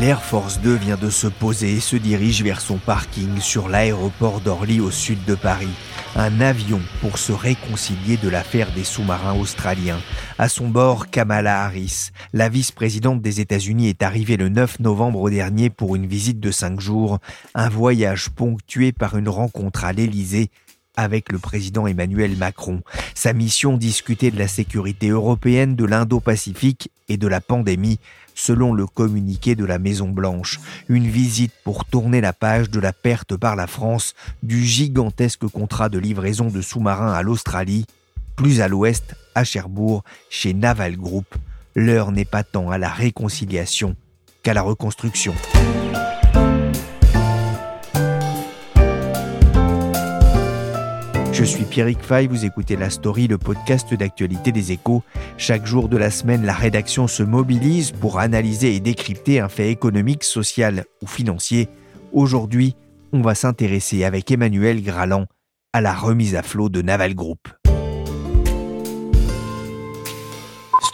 L'Air Force 2 vient de se poser et se dirige vers son parking sur l'aéroport d'Orly au sud de Paris. Un avion pour se réconcilier de l'affaire des sous-marins australiens. À son bord, Kamala Harris, la vice-présidente des États-Unis, est arrivée le 9 novembre dernier pour une visite de cinq jours, un voyage ponctué par une rencontre à l'Élysée avec le président Emmanuel Macron. Sa mission discuter de la sécurité européenne, de l'Indo-Pacifique et de la pandémie, selon le communiqué de la Maison Blanche. Une visite pour tourner la page de la perte par la France du gigantesque contrat de livraison de sous-marins à l'Australie, plus à l'ouest, à Cherbourg, chez Naval Group. L'heure n'est pas tant à la réconciliation qu'à la reconstruction. Je suis Pierrick Fay, vous écoutez La Story, le podcast d'actualité des échos. Chaque jour de la semaine, la rédaction se mobilise pour analyser et décrypter un fait économique, social ou financier. Aujourd'hui, on va s'intéresser avec Emmanuel Graland à la remise à flot de Naval Group.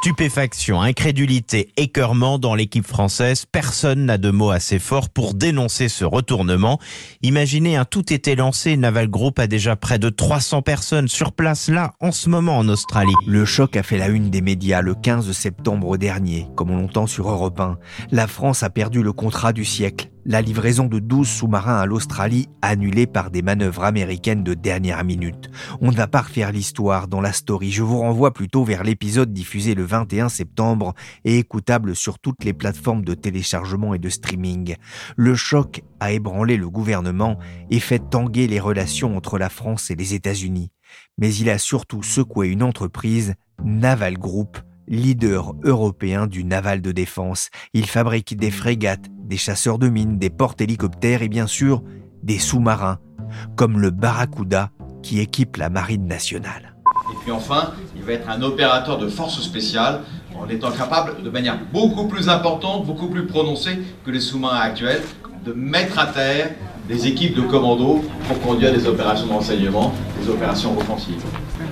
Stupéfaction, incrédulité, écœurement dans l'équipe française, personne n'a de mots assez forts pour dénoncer ce retournement. Imaginez un tout été lancé, Naval Group a déjà près de 300 personnes sur place là, en ce moment en Australie. Le choc a fait la une des médias le 15 septembre dernier, comme on l'entend sur Europe 1. La France a perdu le contrat du siècle. La livraison de 12 sous-marins à l'Australie annulée par des manœuvres américaines de dernière minute. On ne va pas refaire l'histoire dans la story. Je vous renvoie plutôt vers l'épisode diffusé le 21 septembre et écoutable sur toutes les plateformes de téléchargement et de streaming. Le choc a ébranlé le gouvernement et fait tanguer les relations entre la France et les États-Unis. Mais il a surtout secoué une entreprise, Naval Group, leader européen du naval de défense. Il fabrique des frégates, des chasseurs de mines, des porte-hélicoptères et bien sûr des sous-marins, comme le Barracuda qui équipe la marine nationale. Et puis enfin, il va être un opérateur de force spéciale en étant capable de manière beaucoup plus importante, beaucoup plus prononcée que les sous-marins actuels, de mettre à terre des équipes de commando pour conduire des opérations de renseignement, des opérations offensives.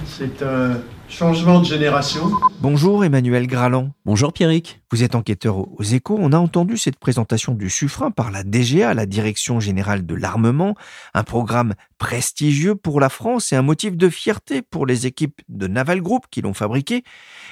C'est un changement de génération. Bonjour Emmanuel Graland. Bonjour Pierrick. Vous êtes enquêteur aux échos. On a entendu cette présentation du Suffren par la DGA, la Direction Générale de l'Armement, un programme prestigieux pour la France et un motif de fierté pour les équipes de Naval Group qui l'ont fabriqué.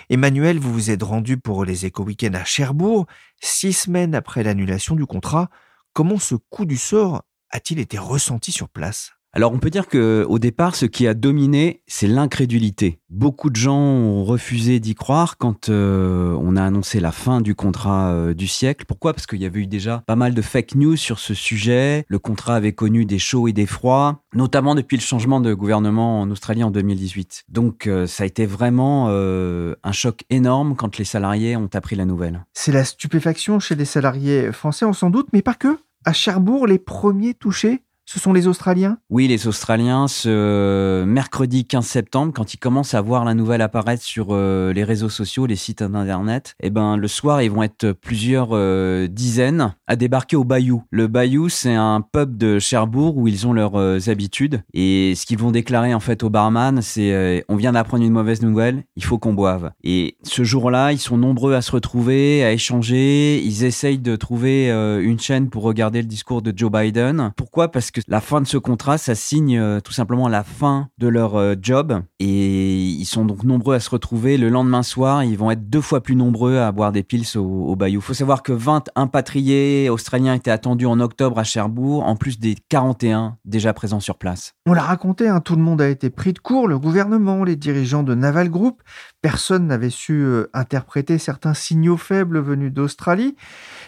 Emmanuel, vous vous êtes rendu pour les échos week-end à Cherbourg, six semaines après l'annulation du contrat. Comment ce coup du sort a-t-il été ressenti sur place? Alors on peut dire que au départ, ce qui a dominé, c'est l'incrédulité. Beaucoup de gens ont refusé d'y croire quand euh, on a annoncé la fin du contrat euh, du siècle. Pourquoi? Parce qu'il y avait eu déjà pas mal de fake news sur ce sujet. Le contrat avait connu des chauds et des froids, notamment depuis le changement de gouvernement en Australie en 2018. Donc euh, ça a été vraiment un choc énorme quand les salariés ont appris la nouvelle. C'est la stupéfaction chez les salariés français, on s'en doute, mais pas que. À Cherbourg, les premiers touchés ce sont les Australiens? Oui, les Australiens, ce mercredi 15 septembre, quand ils commencent à voir la nouvelle apparaître sur euh, les réseaux sociaux, les sites internet, eh ben, le soir, ils vont être plusieurs euh, dizaines à débarquer au Bayou. Le Bayou, c'est un pub de Cherbourg où ils ont leurs euh, habitudes. Et ce qu'ils vont déclarer, en fait, au barman, c'est on vient d'apprendre une mauvaise nouvelle, il faut qu'on boive. Et ce jour-là, ils sont nombreux à se retrouver, à échanger. Ils essayent de trouver une chaîne pour regarder le discours de Joe Biden. Pourquoi? Parce que la fin de ce contrat, ça signe euh, tout simplement la fin de leur euh, job. Et ils sont donc nombreux à se retrouver. Le lendemain soir, ils vont être deux fois plus nombreux à boire des pils au, Bayou. Il faut savoir que 20 impatriés australiens étaient attendus en octobre à Cherbourg, en plus des 41 déjà présents sur place. On l'a raconté, hein, tout le monde a été pris de court, le gouvernement, les dirigeants de Naval Group. Personne n'avait su euh, interpréter certains signaux faibles venus d'Australie.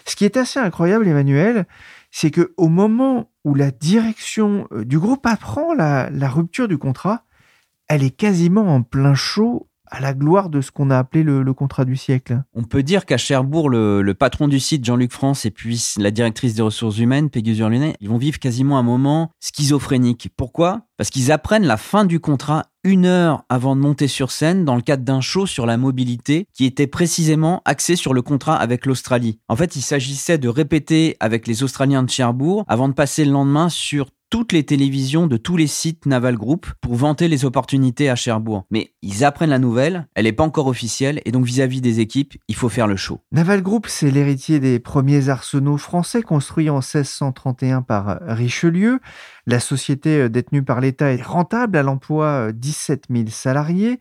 Ce qui est assez incroyable, Emmanuel, c'est que au moment où la direction euh, du groupe apprend la, rupture du contrat, elle est quasiment en plein chaud à la gloire de ce qu'on a appelé le, contrat du siècle. On peut dire qu'à Cherbourg, le, patron du site, Jean-Luc France, et puis la directrice des ressources humaines, Peggy Zurlunet, ils vont vivre quasiment un moment schizophrénique. Pourquoi? Parce qu'ils apprennent la fin du contrat une heure avant de monter sur scène dans le cadre d'un show sur la mobilité qui était précisément axé sur le contrat avec l'Australie. En fait, il s'agissait de répéter avec les Australiens de Cherbourg avant de passer le lendemain sur toutes les télévisions de tous les sites Naval Group pour vanter les opportunités à Cherbourg. Mais ils apprennent la nouvelle, elle n'est pas encore officielle, et donc vis-à-vis des équipes, il faut faire le show. Naval Group, c'est l'héritier des premiers arsenaux français construits en 1631 par Richelieu. La société euh, détenue par l'État est rentable, à l'emploi 17 000 salariés.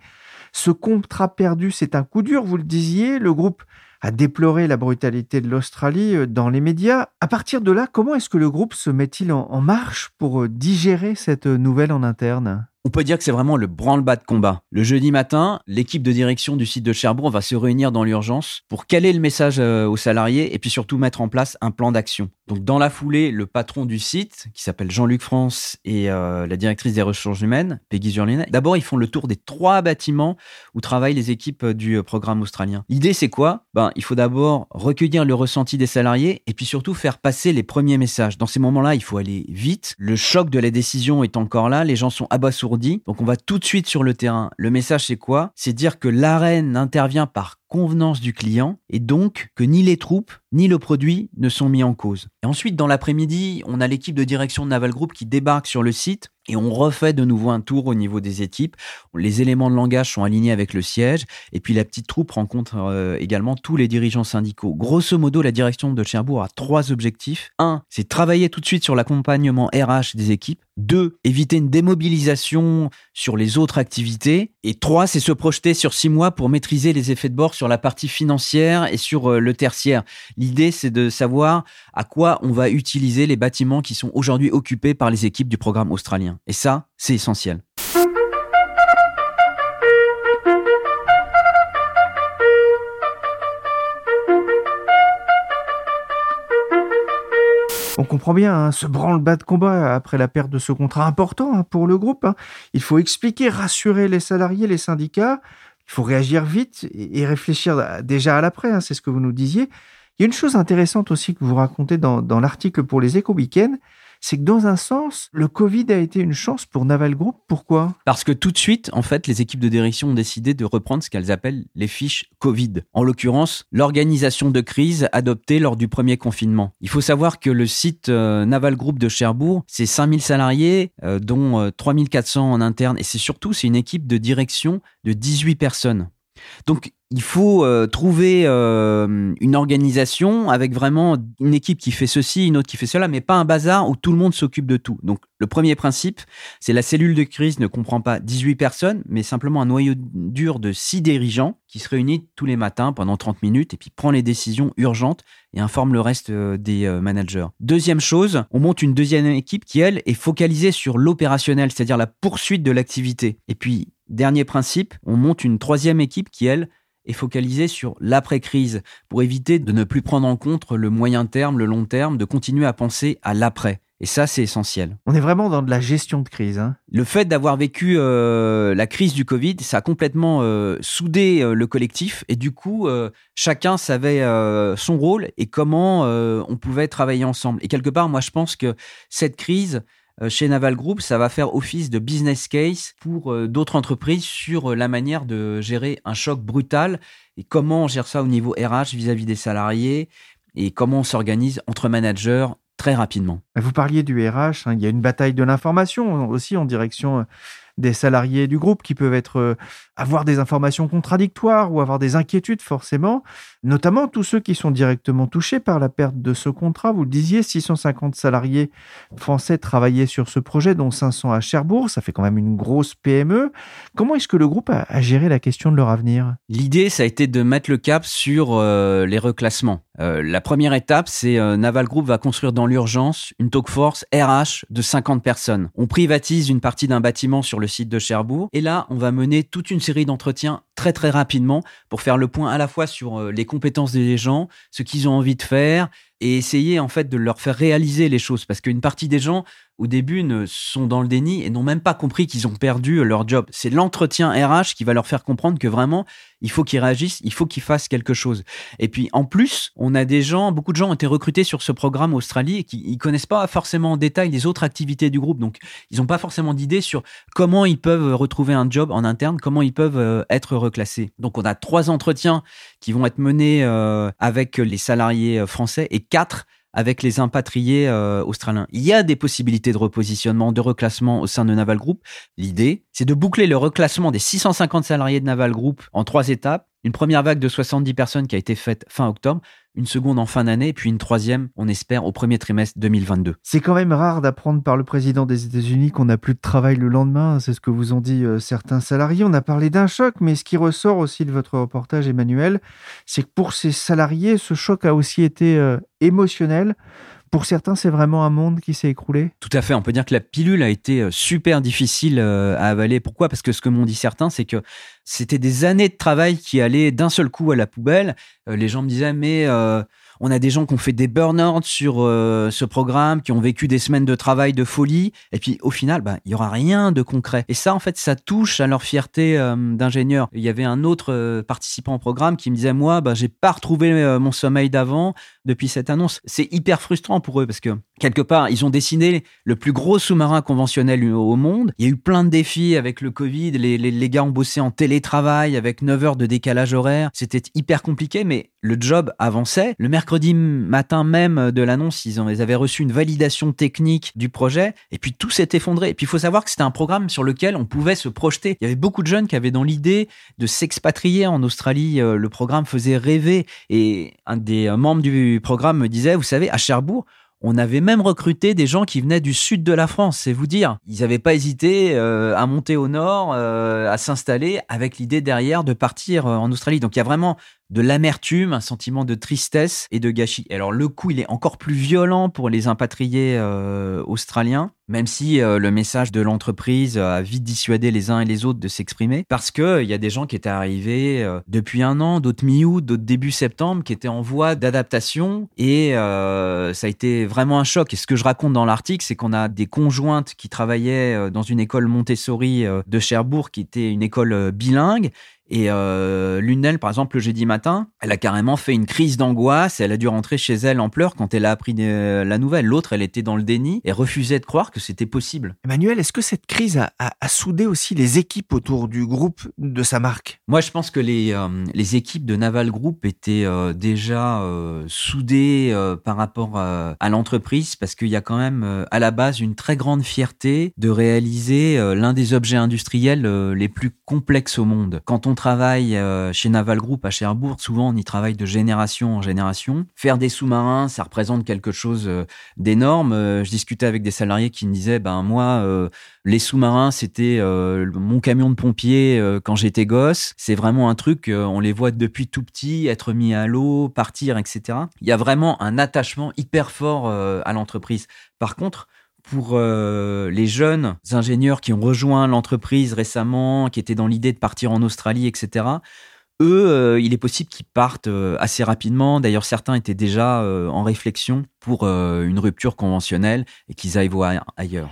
Ce contrat perdu, c'est un coup dur, vous le disiez. Le groupe a déploré la brutalité de l'Australie euh, dans les médias. À partir de là, comment est-ce que le groupe se met-il en, marche pour euh, digérer cette euh, nouvelle en interne? On peut dire que c'est vraiment le branle-bas de combat. Le jeudi matin, l'équipe de direction du site de Cherbourg va se réunir dans l'urgence pour caler le message aux salariés et puis surtout mettre en place un plan d'action. Donc dans la foulée, le patron du site, qui s'appelle Jean-Luc France, et la directrice des ressources humaines, Peggy Zurlinet, d'abord ils font le tour des trois bâtiments où travaillent les équipes du programme australien. L'idée c'est quoi? Ben il faut d'abord recueillir le ressenti des salariés et puis surtout faire passer les premiers messages. Dans ces moments-là, il faut aller vite. Le choc de la décision est encore là, les gens sont abasourdis. Donc on va tout de suite sur le terrain. Le message c'est quoi? C'est dire que l'arène intervient par convenance du client et donc que ni les troupes ni le produit ne sont mis en cause. Et ensuite, dans l'après-midi, on a l'équipe de direction de Naval Group qui débarque sur le site et on refait de nouveau un tour au niveau des équipes. Les éléments de langage sont alignés avec le siège et puis la petite troupe rencontre euh, également tous les dirigeants syndicaux. Grosso modo, la direction de Cherbourg a trois objectifs. Un, c'est travailler tout de suite sur l'accompagnement RH des équipes. Deux, éviter une démobilisation sur les autres activités. Et trois, c'est se projeter sur six mois pour maîtriser les effets de bord sur la partie financière et sur euh, le tertiaire. L'idée, c'est de savoir à quoi on va utiliser les bâtiments qui sont aujourd'hui occupés par les équipes du programme australien. Et ça, c'est essentiel. On comprend bien hein, ce branle-bas de combat après la perte de ce contrat important hein, pour le groupe. Hein. Il faut expliquer, rassurer les salariés, les syndicats. Il faut réagir vite et réfléchir déjà à l'après. C'est ce que vous nous disiez. Il y a une chose intéressante aussi que vous racontez dans, l'article pour les éco-weekends, c'est que dans un sens, le Covid a été une chance pour Naval Group. Pourquoi? Parce que tout de suite, en fait, les équipes de direction ont décidé de reprendre ce qu'elles appellent les fiches Covid. En l'occurrence, l'organisation de crise adoptée lors du premier confinement. Il faut savoir que le site euh, Naval Group de Cherbourg, c'est 5000 salariés, euh, dont 3400 euh, en interne, et c'est surtout, c'est une équipe de direction de 18 personnes. Donc, il faut euh, trouver euh, une organisation avec vraiment une équipe qui fait ceci, une autre qui fait cela, mais pas un bazar où tout le monde s'occupe de tout. Donc, le premier principe, c'est la cellule de crise ne comprend pas 18 personnes, mais simplement un noyau dur de 6 dirigeants qui se réunit tous les matins pendant 30 minutes et puis prend les décisions urgentes et informe le reste euh, des managers. Deuxième chose, on monte une deuxième équipe qui, elle, est focalisée sur l'opérationnel, c'est-à-dire la poursuite de l'activité. Et puis, Dernier principe, on monte une troisième équipe qui, elle, est focalisée sur l'après-crise pour éviter de ne plus prendre en compte le moyen terme, le long terme, de continuer à penser à l'après. Et ça, c'est essentiel. On est vraiment dans de la gestion de crise. Hein. Le fait d'avoir vécu euh, la crise du Covid, ça a complètement euh, soudé euh, le collectif et du coup, chacun savait son rôle et comment on pouvait travailler ensemble. Et quelque part, moi, je pense que cette crise, chez Naval Group, ça va faire office de business case pour euh, d'autres entreprises sur euh, la manière de gérer un choc brutal et comment on gère ça au niveau RH vis-à-vis des salariés et comment on s'organise entre managers très rapidement. Vous parliez du RH, hein, il y a une bataille de l'information aussi en direction des salariés du groupe qui peuvent être euh, avoir des informations contradictoires ou avoir des inquiétudes forcément, notamment tous ceux qui sont directement touchés par la perte de ce contrat. Vous le disiez, 650 salariés français travaillaient sur ce projet, dont 500 à Cherbourg. Ça fait quand même une grosse PME. Comment est-ce que le groupe a, géré la question de leur avenir? L'idée, ça a été de mettre le cap sur euh, les reclassements. Euh, la première étape, c'est Naval Group va construire dans l'urgence une talk force RH de 50 personnes. On privatise une partie d'un bâtiment sur le site de Cherbourg. Et là, on va mener toute une série d'entretiens très très rapidement pour faire le point à la fois sur euh, les compétences des gens, ce qu'ils ont envie de faire et essayer en fait de leur faire réaliser les choses. Parce qu'une partie des gens au début, ne sont dans le déni et n'ont même pas compris qu'ils ont perdu leur job. C'est l'entretien RH qui va leur faire comprendre que vraiment, il faut qu'ils réagissent, il faut qu'ils fassent quelque chose. Et puis, en plus, on a des gens, beaucoup de gens ont été recrutés sur ce programme Australie et qui ne connaissent pas forcément en détail les autres activités du groupe. Donc, ils n'ont pas forcément d'idée sur comment ils peuvent retrouver un job en interne, comment ils peuvent euh, être reclassés. Donc, on a trois entretiens qui vont être menés euh, avec les salariés euh, français et quatre avec les impatriés euh, australiens. Il y a des possibilités de repositionnement, de reclassement au sein de Naval Group. L'idée, c'est de boucler le reclassement des 650 salariés de Naval Group en trois étapes. Une première vague de 70 personnes qui a été faite fin octobre, une seconde en fin d'année, puis une troisième, on espère, au premier trimestre 2022. C'est quand même rare d'apprendre par le président des États-Unis qu'on n'a plus de travail le lendemain. C'est ce que vous ont dit euh, certains salariés. On a parlé d'un choc, mais ce qui ressort aussi de votre reportage, Emmanuel, c'est que pour ces salariés, ce choc a aussi été euh, émotionnel. Pour certains, c'est vraiment un monde qui s'est écroulé. Tout à fait. On peut dire que la pilule a été euh, super difficile à avaler. Pourquoi? Parce que ce que m'ont dit certains, c'est que c'était des années de travail qui allaient d'un seul coup à la poubelle. Euh, les gens me disaient, mais euh, on a des gens qui ont fait des burn-out sur euh, ce programme, qui ont vécu des semaines de travail de folie, et puis au final, bah, il y aura rien de concret. Et ça, en fait, ça touche à leur fierté d'ingénieur. Il y avait un autre participant au programme qui me disait, moi, bah, j'ai pas retrouvé mon sommeil d'avant depuis cette annonce. C'est hyper frustrant pour eux parce que quelque part, ils ont dessiné le plus gros sous-marin conventionnel au monde. Il y a eu plein de défis avec le Covid. Les, les, les gars ont bossé en télétravail avec 9 heures de décalage horaire. C'était hyper compliqué, mais le job avançait. Le mercredi matin même de l'annonce, ils, ils avaient reçu une validation technique du projet et puis tout s'est effondré. Et puis il faut savoir que c'était un programme sur lequel on pouvait se projeter. Il y avait beaucoup de jeunes qui avaient dans l'idée de s'expatrier en Australie. Euh, le programme faisait rêver et un des membres du programme me disait, vous savez, à Cherbourg, on avait même recruté des gens qui venaient du sud de la France, c'est vous dire. Ils n'avaient pas hésité euh, à monter au nord, euh, à s'installer, avec l'idée derrière de partir en Australie. Donc il y a vraiment de l'amertume, un sentiment de tristesse et de gâchis. Alors le coup, il est encore plus violent pour les impatriés euh, australiens, même si euh, le message de l'entreprise a vite dissuadé les uns et les autres de s'exprimer, parce que euh, y a des gens qui étaient arrivés depuis un an, d'autres mi-août, d'autres début septembre, qui étaient en voie d'adaptation, et ça a été vraiment un choc. Et ce que je raconte dans l'article, c'est qu'on a des conjointes qui travaillaient dans une école Montessori de Cherbourg, qui était une école bilingue, et euh, l'une d'elles, par exemple, le jeudi matin, elle a carrément fait une crise d'angoisse. Elle a dû rentrer chez elle en pleurs quand elle a appris euh, la nouvelle. L'autre, elle était dans le déni et refusait de croire que c'était possible. Emmanuel, est-ce que cette crise a, a, soudé aussi les équipes autour du groupe de sa marque? Moi, je pense que les, euh, les équipes de Naval Group étaient euh, déjà soudées par rapport à l'entreprise parce qu'il y a quand même à la base une très grande fierté de réaliser l'un des objets industriels les plus complexes au monde. Quand on travaille euh, chez Naval Group à Cherbourg, souvent on y travaille de génération en génération. Faire des sous-marins, ça représente quelque chose euh, d'énorme. Euh, je discutais avec des salariés qui me disaient, ben moi, les sous-marins, c'était mon camion de pompier quand j'étais gosse. C'est vraiment un truc, on les voit depuis tout petit, être mis à l'eau, partir, etc. Il y a vraiment un attachement hyper fort à l'entreprise. Par contre, pour euh, les jeunes ingénieurs qui ont rejoint l'entreprise récemment, qui étaient dans l'idée de partir en Australie, etc. Eux, euh, il est possible qu'ils partent euh, assez rapidement. D'ailleurs, certains étaient déjà en réflexion pour une rupture conventionnelle et qu'ils aillent voir ailleurs.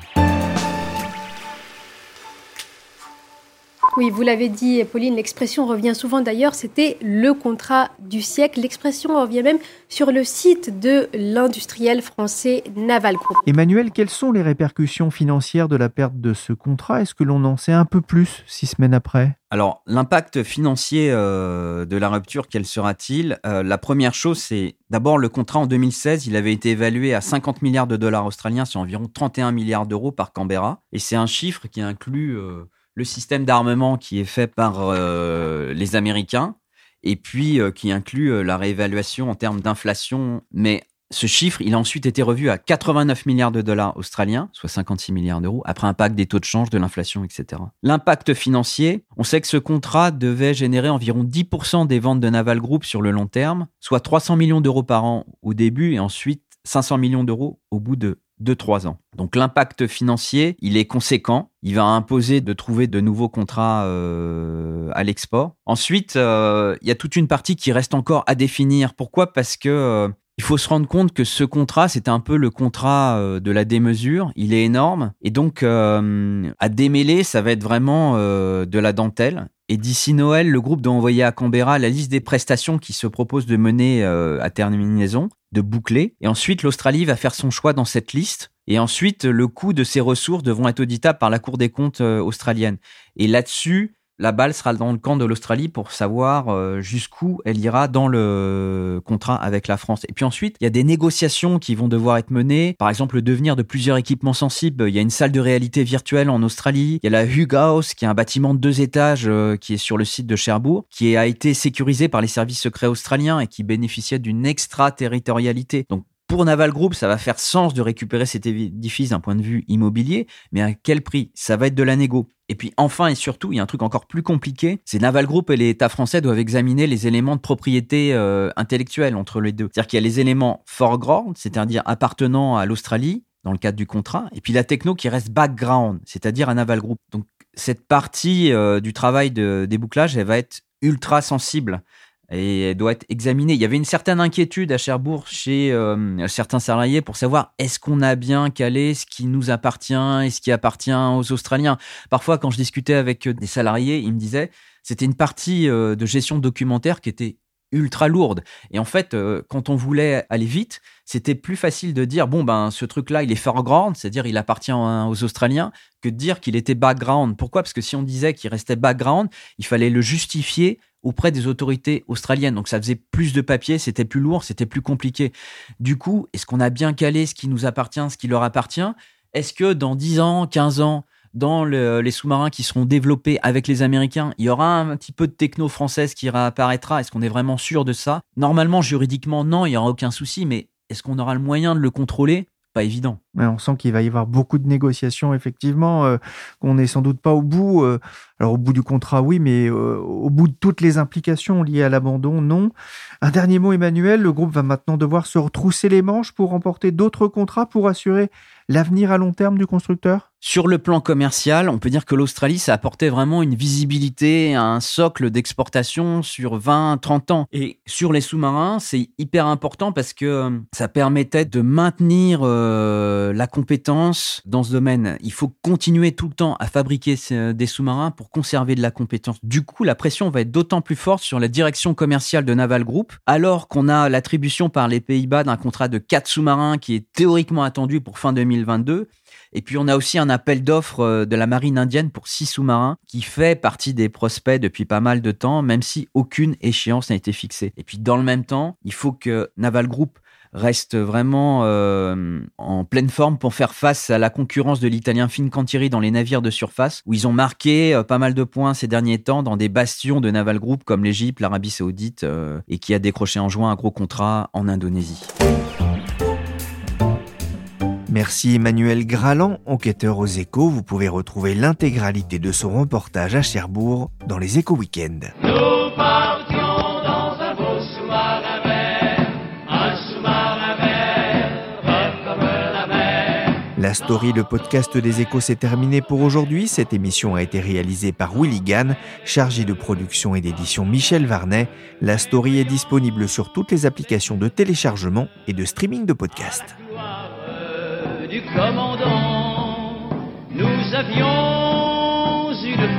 Oui, vous l'avez dit, Pauline, l'expression revient souvent d'ailleurs, c'était le contrat du siècle. L'expression revient même sur le site de l'industriel français Naval Group. Emmanuel, quelles sont les répercussions financières de la perte de ce contrat? Est-ce que l'on en sait un peu plus six semaines après? Alors, l'impact financier euh, de la rupture, quel sera-t-il? Euh, La première chose, c'est d'abord le contrat en 2016, il avait été évalué à 50 milliards de dollars australiens, c'est environ 31 milliards d'euros par Canberra. Et c'est un chiffre qui inclut euh, le système d'armement qui est fait par euh, les Américains et puis euh, qui inclut euh, la réévaluation en termes d'inflation. Mais ce chiffre, il a ensuite été revu à 89 milliards de dollars australiens, soit 56 milliards d'euros, après impact des taux de change, de l'inflation, etc. L'impact financier, on sait que ce contrat devait générer environ 10% des ventes de Naval Group sur le long terme, soit 300 millions d'euros par an au début et ensuite 500 millions d'euros au bout de de trois ans. Donc l'impact financier, il est conséquent. Il va imposer de trouver de nouveaux contrats euh, à l'export. Ensuite, euh, il y a toute une partie qui reste encore à définir. Pourquoi? Parce que euh, Il faut se rendre compte que ce contrat, c'est un peu le contrat de la démesure. Il est énorme. Et donc, à démêler, ça va être vraiment de la dentelle. Et d'ici Noël, le groupe doit envoyer à Canberra la liste des prestations qui se proposent de mener à terminaison, boucler. Et ensuite, l'Australie va faire son choix dans cette liste. Et ensuite, le coût de ces ressources devront être auditables par la Cour des comptes australienne. Et là-dessus, la balle sera dans le camp de l'Australie pour savoir euh, jusqu'où elle ira dans le contrat avec la France. Et puis ensuite, il y a des négociations qui vont devoir être menées. Par exemple, le devenir de plusieurs équipements sensibles. Il y a une salle de réalité virtuelle en Australie. Il y a la Hugh House, qui est un bâtiment de deux étages euh, qui est sur le site de Cherbourg, qui a été sécurisé par les services secrets australiens et qui bénéficiait d'une extraterritorialité. Donc pour Naval Group, ça va faire sens de récupérer cet édifice d'un point de vue immobilier, mais à quel prix? Ça va être de la négo. Et puis enfin et surtout, il y a un truc encore plus compliqué, c'est Naval Group et l'État français doivent examiner les éléments de propriété euh, intellectuelle entre les deux. C'est-à-dire qu'il y a les éléments foreground, c'est-à-dire appartenant à l'Australie, dans le cadre du contrat, et puis la techno qui reste background, c'est-à-dire à Naval Group. Donc cette partie euh, du travail de débouclage, elle va être ultra sensible et elle doit être examinée. Il y avait une certaine inquiétude à Cherbourg chez euh, certains salariés pour savoir est-ce qu'on a bien calé ce qui nous appartient et ce qui appartient aux Australiens? Parfois, quand je discutais avec des salariés, ils me disaient c'était une partie euh, de gestion documentaire qui était ultra lourde. Et en fait, euh, quand on voulait aller vite, c'était plus facile de dire bon ben ce truc-là, il est foreground, c'est-à-dire il appartient aux Australiens, que de dire qu'il était background. Pourquoi? Parce que si on disait qu'il restait background, il fallait le justifier auprès des autorités australiennes. Donc ça faisait plus de papier, c'était plus lourd, c'était plus compliqué. Du coup, est-ce qu'on a bien calé ce qui nous appartient, ce qui leur appartient? Est-ce que dans 10 ans, 15 ans, dans les sous-marins qui seront développés avec les Américains, il y aura un petit peu de techno française qui réapparaîtra? Est-ce qu'on est vraiment sûr de ça? Normalement, juridiquement, non, il n'y aura aucun souci, mais est-ce qu'on aura le moyen de le contrôler? Pas évident. on sent qu'il va y avoir beaucoup de négociations, effectivement, euh, qu'on n'est sans doute pas au bout. Euh, alors au bout du contrat, oui, mais euh, au bout de toutes les implications liées à l'abandon, non. Un dernier mot, Emmanuel, le groupe va maintenant devoir se retrousser les manches pour remporter d'autres contrats pour assurer l'avenir à long terme du constructeur? Sur le plan commercial, on peut dire que l'Australie, ça apportait vraiment une visibilité, un socle d'exportation sur 20, 30 ans. Et sur les sous-marins, c'est hyper important parce que euh, ça permettait de maintenir euh, la compétence dans ce domaine. Il faut continuer tout le temps à fabriquer des sous-marins pour conserver de la compétence. Du coup, la pression va être d'autant plus forte sur la direction commerciale de Naval Group, alors qu'on a l'attribution par les Pays-Bas d'un contrat de 4 sous-marins qui est théoriquement attendu pour fin 2020 2022. Et puis on a aussi un appel d'offres euh, de la marine indienne pour six sous-marins qui fait partie des prospects depuis pas mal de temps, même si aucune échéance n'a été fixée. Et puis dans le même temps, il faut que Naval Group reste vraiment euh, en pleine forme pour faire face à la concurrence de l'italien Fincantieri dans les navires de surface, où ils ont marqué euh, pas mal de points ces derniers temps dans des bastions de Naval Group comme l'Égypte, l'Arabie Saoudite, et qui a décroché en juin un gros contrat en Indonésie. Merci Emmanuel Graland, enquêteur aux échos. Vous pouvez retrouver l'intégralité de son reportage à Cherbourg dans les échos week-end. La story, le podcast des échos, s'est terminé pour aujourd'hui. Cette émission a été réalisée par Willy Gann, chargé de production et d'édition Michel Varnet. La story est disponible sur toutes les applications de téléchargement et de streaming de podcasts une